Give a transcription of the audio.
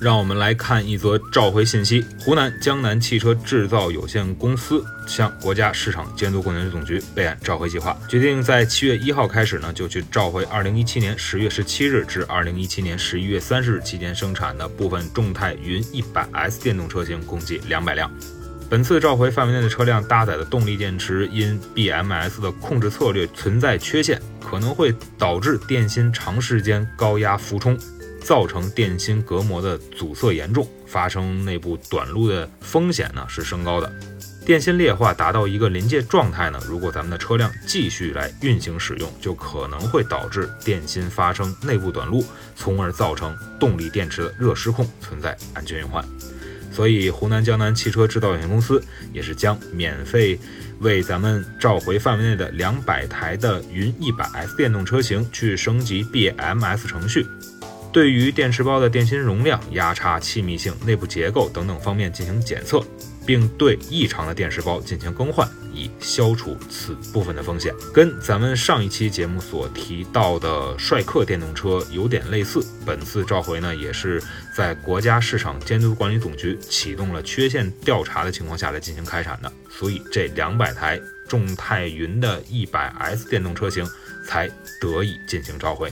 让我们来看一则召回信息：湖南江南汽车制造有限公司向国家市场监督管理总局备案召回计划，决定在七月一号开始呢，就去召回二零一七年十月十七日至二零一七年十一月三十日期间生产的部分众泰云一百 S 电动车型，共计两百辆。本次召回范围内的车辆搭载的动力电池因 BMS 的控制策略存在缺陷，可能会导致电芯长时间高压浮冲。造成电芯隔膜的阻塞严重，发生内部短路的风险呢是升高的。电芯裂化达到一个临界状态呢，如果咱们的车辆继续来运行使用，就可能会导致电芯发生内部短路，从而造成动力电池的热失控，存在安全隐患。所以，湖南江南汽车制造有限公司也是将免费为咱们召回范围内的两百台的云一百 S 电动车型去升级 BMS 程序。对于电池包的电芯容量、压差、气密性、内部结构等等方面进行检测，并对异常的电池包进行更换，以消除此部分的风险。跟咱们上一期节目所提到的帅克电动车有点类似。本次召回呢，也是在国家市场监督管理总局启动了缺陷调查的情况下来进行开展的，所以这两百台众泰云的一百 S 电动车型才得以进行召回。